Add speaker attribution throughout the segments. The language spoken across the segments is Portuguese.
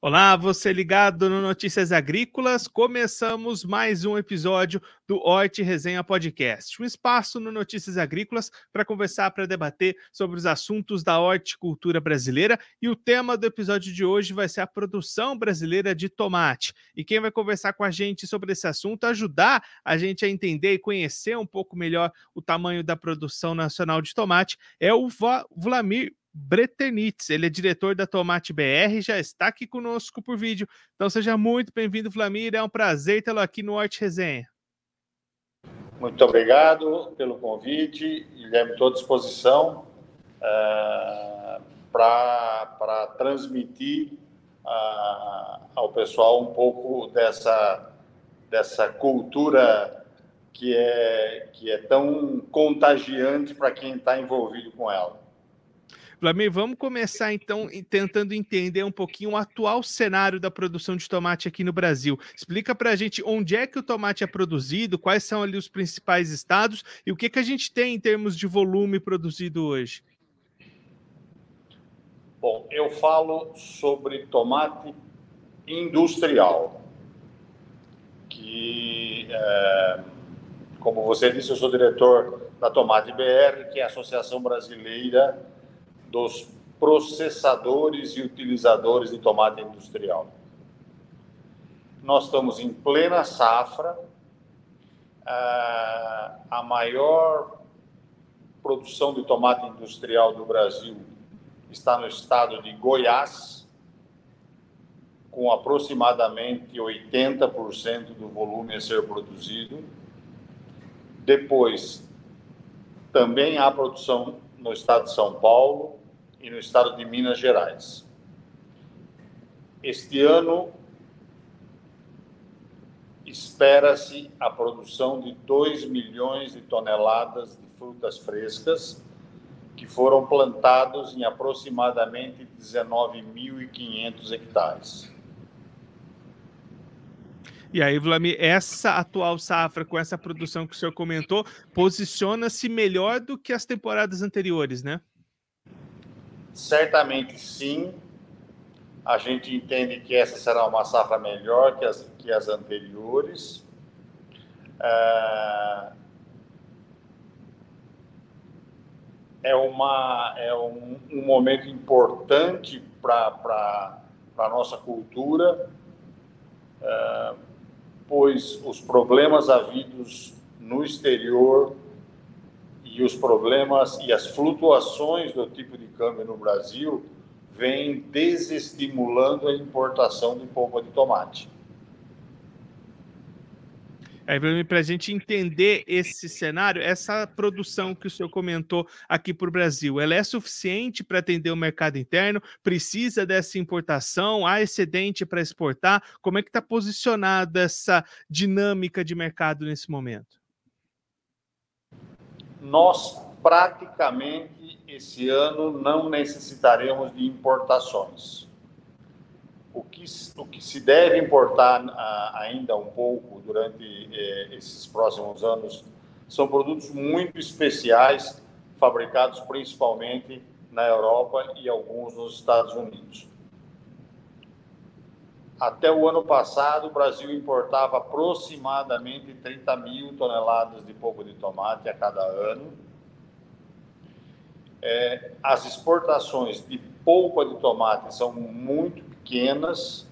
Speaker 1: Olá, você ligado no Notícias Agrícolas. Começamos mais um episódio do Horti Resenha Podcast, um espaço no Notícias Agrícolas para conversar, para debater sobre os assuntos da horticultura brasileira. E o tema do episódio de hoje vai ser a produção brasileira de tomate. E quem vai conversar com a gente sobre esse assunto, ajudar a gente a entender e conhecer um pouco melhor o tamanho da produção nacional de tomate, é o Vladimir Bretenitz. Ele é diretor da Tomate BR, já está aqui conosco por vídeo. Então seja muito bem-vindo, Flamir. É um prazer tê-lo aqui no Horte Resenha.
Speaker 2: Muito obrigado pelo convite. Guilherme, estou à disposição uh, para transmitir ao pessoal um pouco dessa, dessa cultura que é, que é tão contagiante para quem está envolvido com ela.
Speaker 1: Vladimir, vamos começar então tentando entender um pouquinho o atual cenário da produção de tomate aqui no Brasil. Explica para a gente onde é que o tomate é produzido, quais são ali os principais estados e o que, que a gente tem em termos de volume produzido hoje.
Speaker 2: Bom, eu falo sobre tomate industrial, que, é, como você disse, eu sou diretor da Tomate BR, que é a Associação Brasileira dos processadores e utilizadores de tomate industrial. Nós estamos em plena safra, ah, a maior produção de tomate industrial do Brasil está no estado de Goiás, com aproximadamente 80% do volume a ser produzido. Depois, também há produção no estado de São Paulo, e no estado de Minas Gerais. Este ano, espera-se a produção de 2 milhões de toneladas de frutas frescas, que foram plantados em aproximadamente 19.500 hectares.
Speaker 1: E aí, Vladimir, essa atual safra, com essa produção que o senhor comentou, posiciona-se melhor do que as temporadas anteriores, né?
Speaker 2: Certamente sim. A gente entende que essa será uma safra melhor que as, que as anteriores. É, é, uma, é um, um momento importante para a nossa cultura, é, pois os problemas havidos no exterior e os problemas e as flutuações do tipo de câmbio no Brasil vêm desestimulando a importação de polpa de tomate.
Speaker 1: Aí, para a gente entender esse cenário, essa produção que o senhor comentou aqui para o Brasil, ela é suficiente para atender o mercado interno? Precisa dessa importação? Há excedente para exportar? Como é que está posicionada essa dinâmica de mercado nesse momento?
Speaker 2: Nós praticamente esse ano não necessitaremos de importações. O que, o que se deve importar a, ainda um pouco durante eh, esses próximos anos são produtos muito especiais, fabricados principalmente na Europa e alguns nos Estados Unidos. Até o ano passado, o Brasil importava aproximadamente 30 mil toneladas de polpa de tomate a cada ano. É, as exportações de polpa de tomate são muito pequenas,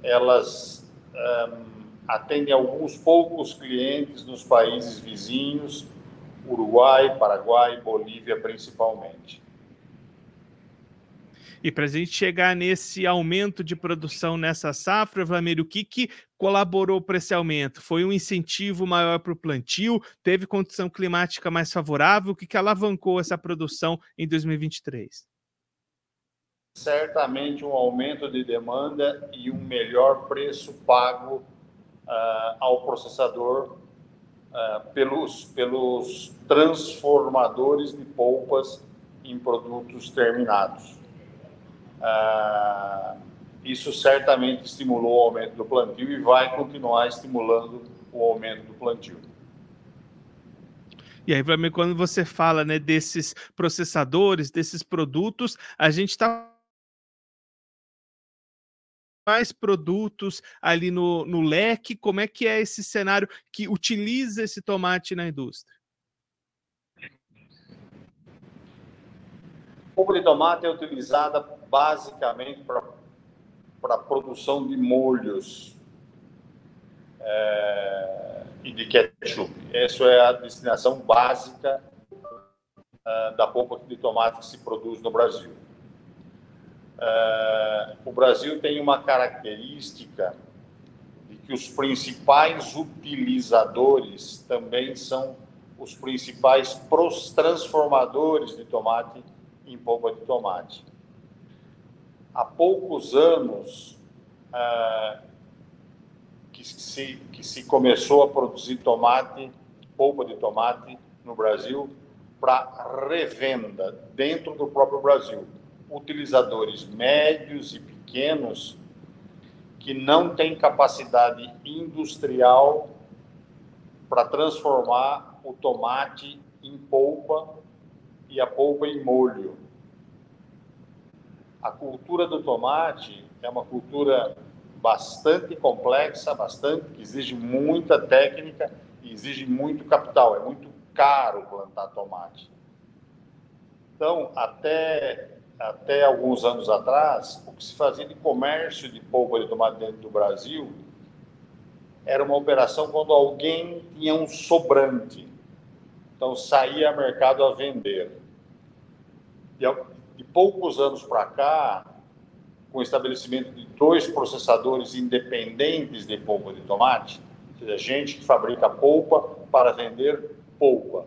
Speaker 2: elas um, atendem alguns poucos clientes nos países vizinhos, Uruguai, Paraguai, Bolívia principalmente.
Speaker 1: E para a gente chegar nesse aumento de produção nessa safra, Vlamir, o que, que colaborou para esse aumento? Foi um incentivo maior para o plantio? Teve condição climática mais favorável? O que, que alavancou essa produção em 2023?
Speaker 2: Certamente um aumento de demanda e um melhor preço pago uh, ao processador uh, pelos, pelos transformadores de polpas em produtos terminados. Ah, isso certamente estimulou o aumento do plantio e vai continuar estimulando o aumento do plantio.
Speaker 1: E aí, quando você fala né, desses processadores, desses produtos, a gente está mais produtos ali no, no leque? Como é que é esse cenário que utiliza esse tomate na indústria?
Speaker 2: polpa de tomate é utilizada basicamente para a produção de molhos é, e de ketchup. Essa é a destinação básica é, da polpa de tomate que se produz no Brasil. É, o Brasil tem uma característica de que os principais utilizadores também são os principais transformadores de tomate em polpa de tomate. Há poucos anos é, que, se, que se começou a produzir tomate, polpa de tomate no Brasil para revenda dentro do próprio Brasil. Utilizadores médios e pequenos que não têm capacidade industrial para transformar o tomate em polpa e a polpa em molho. A cultura do tomate é uma cultura bastante complexa, bastante que exige muita técnica e exige muito capital. É muito caro plantar tomate. Então, até até alguns anos atrás, o que se fazia de comércio de polpa de tomate dentro do Brasil era uma operação quando alguém tinha um sobrante. Então, saía ao mercado a vender de poucos anos para cá, com o estabelecimento de dois processadores independentes de polpa de tomate, ou seja, gente que fabrica polpa para vender polpa.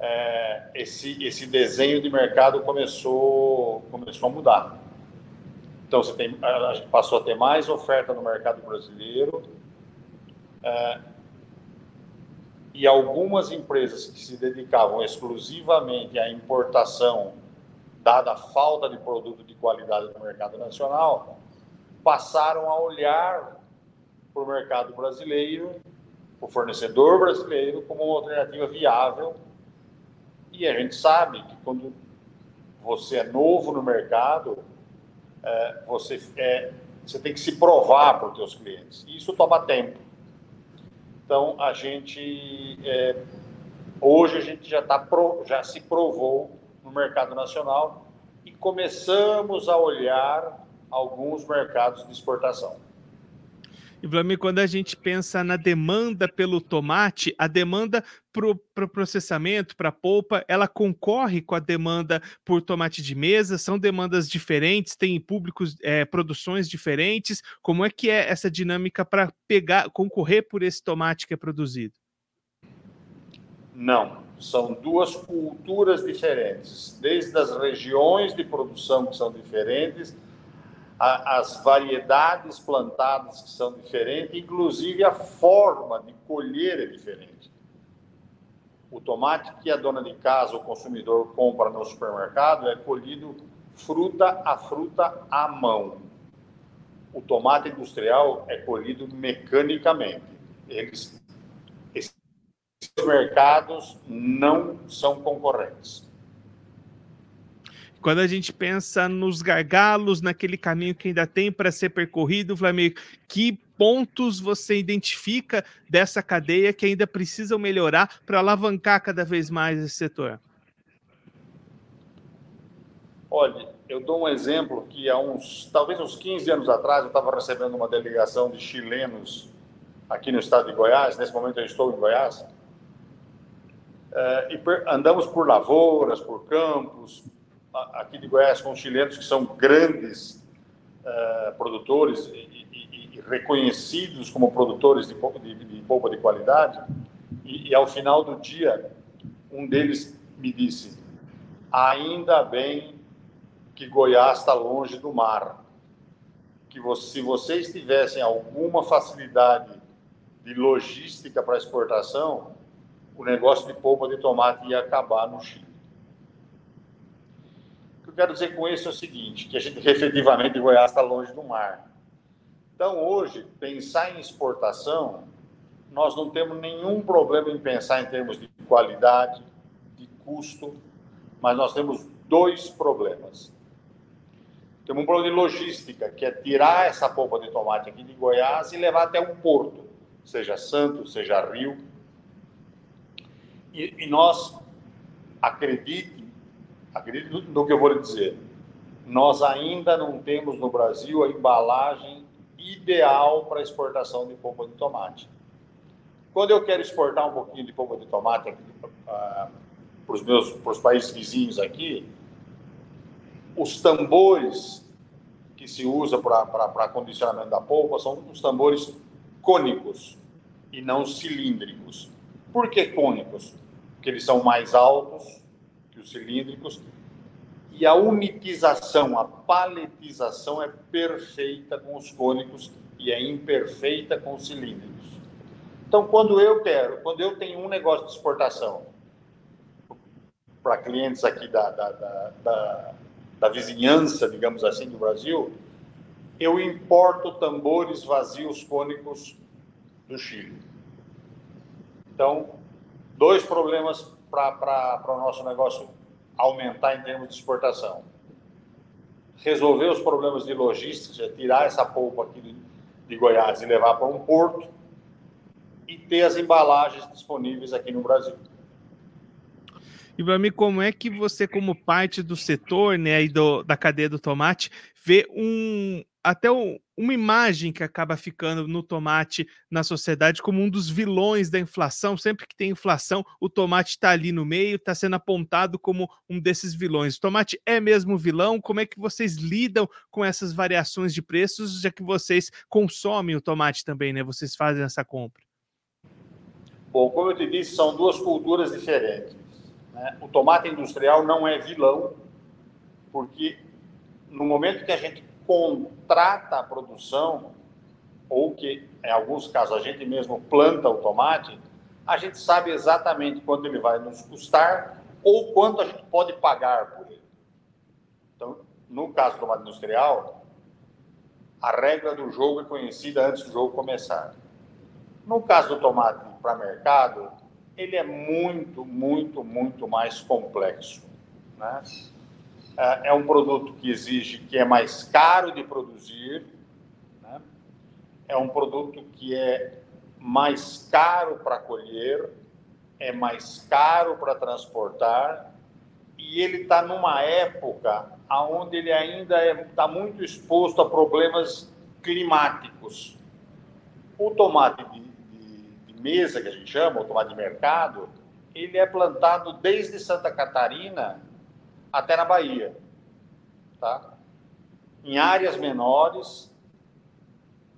Speaker 2: É, esse, esse desenho de mercado começou, começou a mudar. Então, você tem, a gente passou a ter mais oferta no mercado brasileiro é, e algumas empresas que se dedicavam exclusivamente à importação, dada a falta de produto de qualidade no mercado nacional, passaram a olhar para o mercado brasileiro, o fornecedor brasileiro, como uma alternativa viável. E a gente sabe que quando você é novo no mercado, é, você, é, você tem que se provar para os seus clientes. E isso toma tempo. Então, a gente, é, hoje a gente já, tá já se provou mercado nacional e começamos a olhar alguns mercados de exportação.
Speaker 1: E, Vladimir, quando a gente pensa na demanda pelo tomate, a demanda para o pro processamento, para a polpa, ela concorre com a demanda por tomate de mesa? São demandas diferentes? Tem públicos, é, produções diferentes? Como é que é essa dinâmica para pegar, concorrer por esse tomate que é produzido?
Speaker 2: Não, são duas culturas diferentes, desde as regiões de produção que são diferentes, as variedades plantadas que são diferentes, inclusive a forma de colher é diferente. O tomate que a dona de casa, o consumidor, compra no supermercado é colhido fruta a fruta à mão. O tomate industrial é colhido mecanicamente. Eles, mercados não são concorrentes.
Speaker 1: Quando a gente pensa nos gargalos, naquele caminho que ainda tem para ser percorrido, Flamengo, que pontos você identifica dessa cadeia que ainda precisam melhorar para alavancar cada vez mais esse setor?
Speaker 2: Olha, eu dou um exemplo que há uns, talvez uns 15 anos atrás, eu estava recebendo uma delegação de chilenos aqui no estado de Goiás, nesse momento eu estou em Goiás, e andamos por lavouras, por campos, aqui de Goiás com chilenos que são grandes uh, produtores e, e, e, reconhecidos como produtores de, de, de polpa de qualidade. E, e, ao final do dia, um deles me disse: ainda bem que Goiás está longe do mar. Que você, se vocês tivessem alguma facilidade de logística para exportação, o negócio de polpa de tomate ia acabar no Chile eu quero dizer com isso é o seguinte, que a gente efetivamente Goiás está longe do mar. Então, hoje, pensar em exportação, nós não temos nenhum problema em pensar em termos de qualidade, de custo, mas nós temos dois problemas. temos um problema de logística, que é tirar essa polpa de tomate aqui de Goiás e levar até um porto, seja Santos, seja Rio. E, e nós, acredite, acredite no que eu vou lhe dizer, nós ainda não temos no Brasil a embalagem ideal para exportação de polpa de tomate. Quando eu quero exportar um pouquinho de polpa de tomate uh, para os meus para os países vizinhos aqui, os tambores que se usa para condicionamento da polpa são os tambores cônicos e não cilíndricos. Por que cônicos? Porque eles são mais altos que os cilíndricos e a unitização, a paletização é perfeita com os cônicos e é imperfeita com os cilíndricos. Então, quando eu quero, quando eu tenho um negócio de exportação para clientes aqui da, da, da, da, da vizinhança, digamos assim, do Brasil, eu importo tambores vazios cônicos do Chile. Então, dois problemas para o nosso negócio aumentar em termos de exportação. Resolver os problemas de logística, tirar essa polpa aqui de, de Goiás e levar para um porto e ter as embalagens disponíveis aqui no Brasil.
Speaker 1: E para mim, como é que você, como parte do setor, né, aí do, da cadeia do tomate, vê um até um, uma imagem que acaba ficando no tomate na sociedade como um dos vilões da inflação. Sempre que tem inflação, o tomate está ali no meio, está sendo apontado como um desses vilões. O tomate é mesmo vilão? Como é que vocês lidam com essas variações de preços, já que vocês consomem o tomate também, né? Vocês fazem essa compra.
Speaker 2: Bom, como eu te disse, são duas culturas diferentes. Né? O tomate industrial não é vilão, porque no momento que a gente contrata a produção, ou que, em alguns casos, a gente mesmo planta o tomate, a gente sabe exatamente quanto ele vai nos custar ou quanto a gente pode pagar por ele. Então, no caso do tomate industrial, a regra do jogo é conhecida antes do jogo começar. No caso do tomate para mercado, ele é muito, muito, muito mais complexo. Né? É, é um produto que exige, que é mais caro de produzir, né? é um produto que é mais caro para colher, é mais caro para transportar, e ele está numa época onde ele ainda está é, tá muito exposto a problemas climáticos. O tomate de mesa, que a gente chama, ou tomate de mercado, ele é plantado desde Santa Catarina até na Bahia. Tá? Em áreas menores.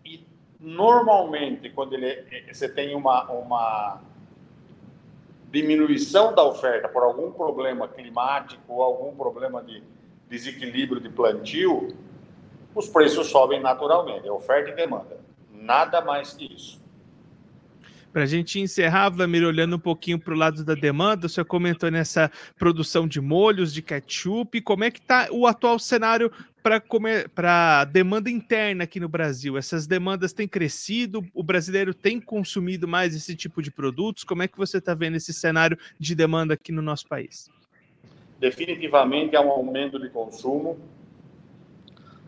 Speaker 2: E normalmente, quando ele, é, você tem uma, uma diminuição da oferta por algum problema climático ou algum problema de desequilíbrio de plantio, os preços sobem naturalmente, é oferta e demanda. Nada mais que isso.
Speaker 1: Para a gente encerrar, Vlamir, olhando um pouquinho para o lado da demanda, senhor comentou nessa produção de molhos, de ketchup, como é que está o atual cenário para a demanda interna aqui no Brasil? Essas demandas têm crescido, o brasileiro tem consumido mais esse tipo de produtos? Como é que você está vendo esse cenário de demanda aqui no nosso país?
Speaker 2: Definitivamente há um aumento de consumo.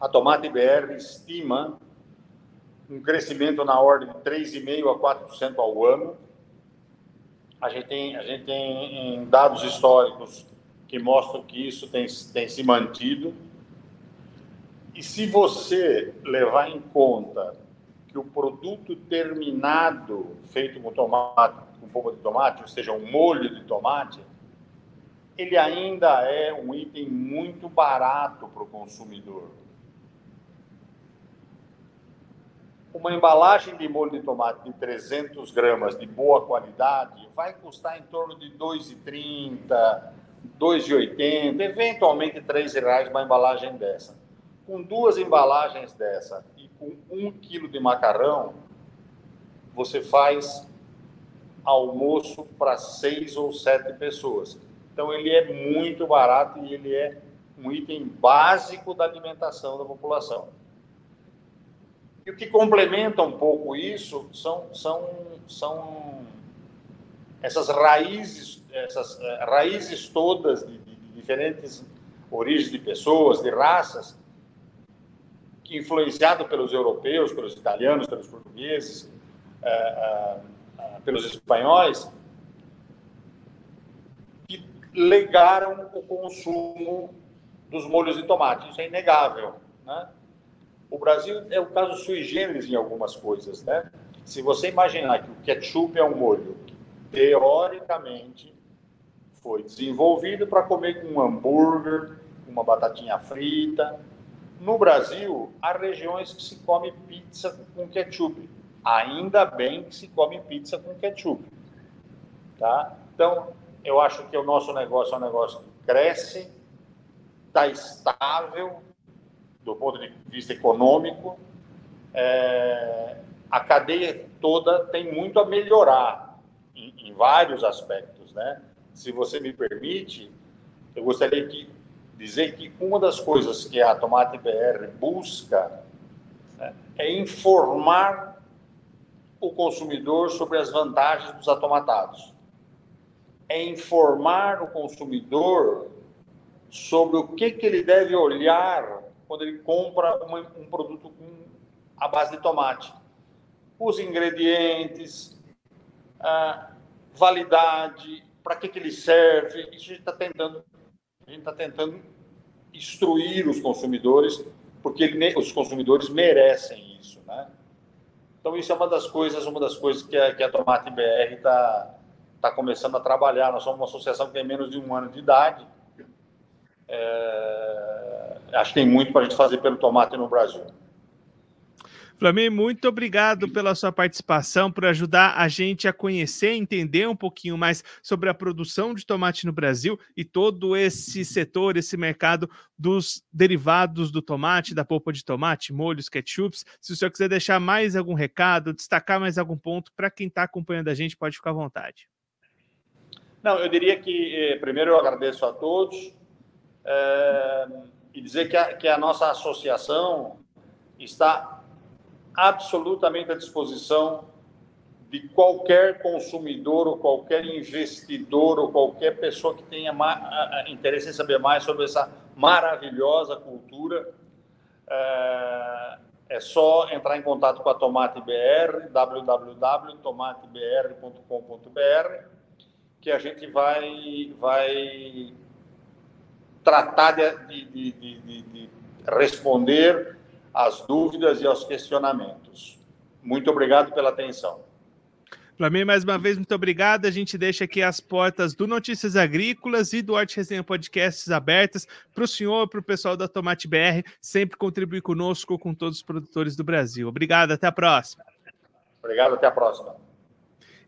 Speaker 2: A Tomate BR estima um crescimento na ordem de 3,5% a 4% ao ano. A gente, tem, a gente tem dados históricos que mostram que isso tem, tem se mantido. E se você levar em conta que o produto terminado feito com tomate, com polpa de tomate, ou seja, um molho de tomate, ele ainda é um item muito barato para o consumidor. Uma embalagem de molho de tomate de 300 gramas de boa qualidade vai custar em torno de R$ 2,30, R$ 2,80, eventualmente R$ reais uma embalagem dessa. Com duas embalagens dessa e com um quilo de macarrão, você faz almoço para seis ou sete pessoas. Então ele é muito barato e ele é um item básico da alimentação da população. E o que complementa um pouco isso são, são, são essas raízes, essas eh, raízes todas de, de, de diferentes origens de pessoas, de raças, influenciado pelos europeus, pelos italianos, pelos portugueses, é, é, pelos espanhóis, que legaram o consumo dos molhos de tomate. Isso é inegável. Né? O Brasil é o caso sui generis em algumas coisas. Né? Se você imaginar que o ketchup é um molho teoricamente, foi desenvolvido para comer com um hambúrguer, uma batatinha frita. No Brasil, há regiões que se come pizza com ketchup. Ainda bem que se come pizza com ketchup. Tá? Então, eu acho que o nosso negócio é um negócio que cresce, está estável do ponto de vista econômico. É, a cadeia toda tem muito a melhorar em, em, vários aspectos, né? Se você me permite, eu gostaria de dizer que uma das coisas que a Tomate BR busca né, é informar o consumidor sobre as vantagens dos atomatados. É informar o consumidor sobre o que, que ele deve olhar quando ele compra um produto com a base de tomate. Os ingredientes, a validade, para que, que ele serve. Isso a gente está tentando, a gente está tentando instruir os consumidores, porque ele, os consumidores merecem isso, né? Então isso é uma das coisas, uma das coisas que a, que a Tomate BR está tá começando a trabalhar. Nós somos uma associação que tem menos de um ano de idade é, acho que tem muito para a gente fazer pelo tomate no Brasil.
Speaker 1: Flamengo, muito obrigado pela sua participação, por ajudar a gente a conhecer, entender um pouquinho mais sobre a produção de tomate no Brasil e todo esse setor, esse mercado dos derivados do tomate, da polpa de tomate, molhos, ketchups. Se o senhor quiser deixar mais algum recado, destacar mais algum ponto para quem está acompanhando a gente, pode ficar à vontade.
Speaker 2: Não, eu diria que eh, primeiro eu agradeço a todos é, e dizer que a, que a nossa associação está absolutamente à disposição de qualquer consumidor ou qualquer investidor ou qualquer pessoa que tenha interesse em saber mais sobre essa maravilhosa cultura. É, é só entrar em contato com a Tomate BR, www.tomatebr.com.br, que a gente vai, vai tratar de, de, de, de responder às dúvidas e aos questionamentos. Muito obrigado pela atenção.
Speaker 1: Flamengo, mais uma vez, muito obrigado. A gente deixa aqui as portas do Notícias Agrícolas e do Arte Resenha Podcasts abertas para o senhor, para o pessoal da Tomate BR, sempre contribuir conosco, com todos os produtores do Brasil. Obrigado, até a próxima.
Speaker 2: Obrigado, até a próxima.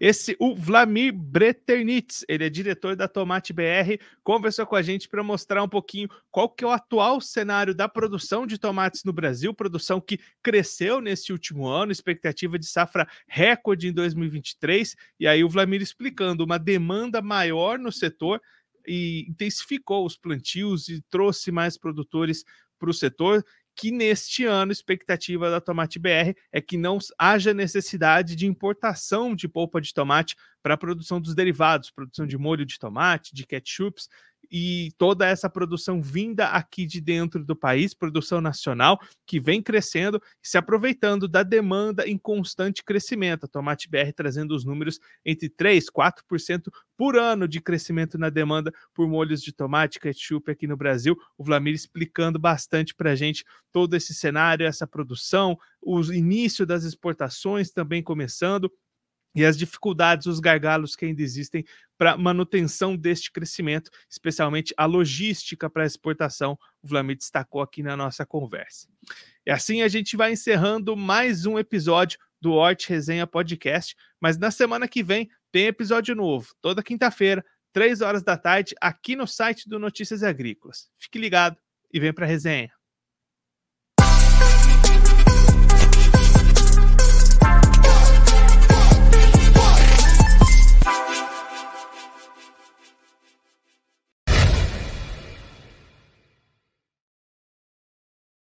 Speaker 1: Esse, o Vlamir Breternitz, ele é diretor da Tomate BR, conversou com a gente para mostrar um pouquinho qual que é o atual cenário da produção de tomates no Brasil, produção que cresceu nesse último ano, expectativa de safra recorde em 2023, e aí o Vlamir explicando uma demanda maior no setor e intensificou os plantios e trouxe mais produtores para o setor que neste ano a expectativa da Tomate BR é que não haja necessidade de importação de polpa de tomate para a produção dos derivados, produção de molho de tomate, de ketchups, e toda essa produção vinda aqui de dentro do país, produção nacional, que vem crescendo se aproveitando da demanda em constante crescimento. A Tomate BR trazendo os números entre 3% e 4% por ano de crescimento na demanda por molhos de tomate, ketchup aqui no Brasil. O Vlamir explicando bastante para a gente todo esse cenário, essa produção, o início das exportações também começando e as dificuldades, os gargalos que ainda existem para manutenção deste crescimento, especialmente a logística para exportação, o Vlamir destacou aqui na nossa conversa. E assim a gente vai encerrando mais um episódio do Hort Resenha Podcast, mas na semana que vem tem episódio novo, toda quinta-feira, três horas da tarde, aqui no site do Notícias Agrícolas. Fique ligado e vem para a resenha.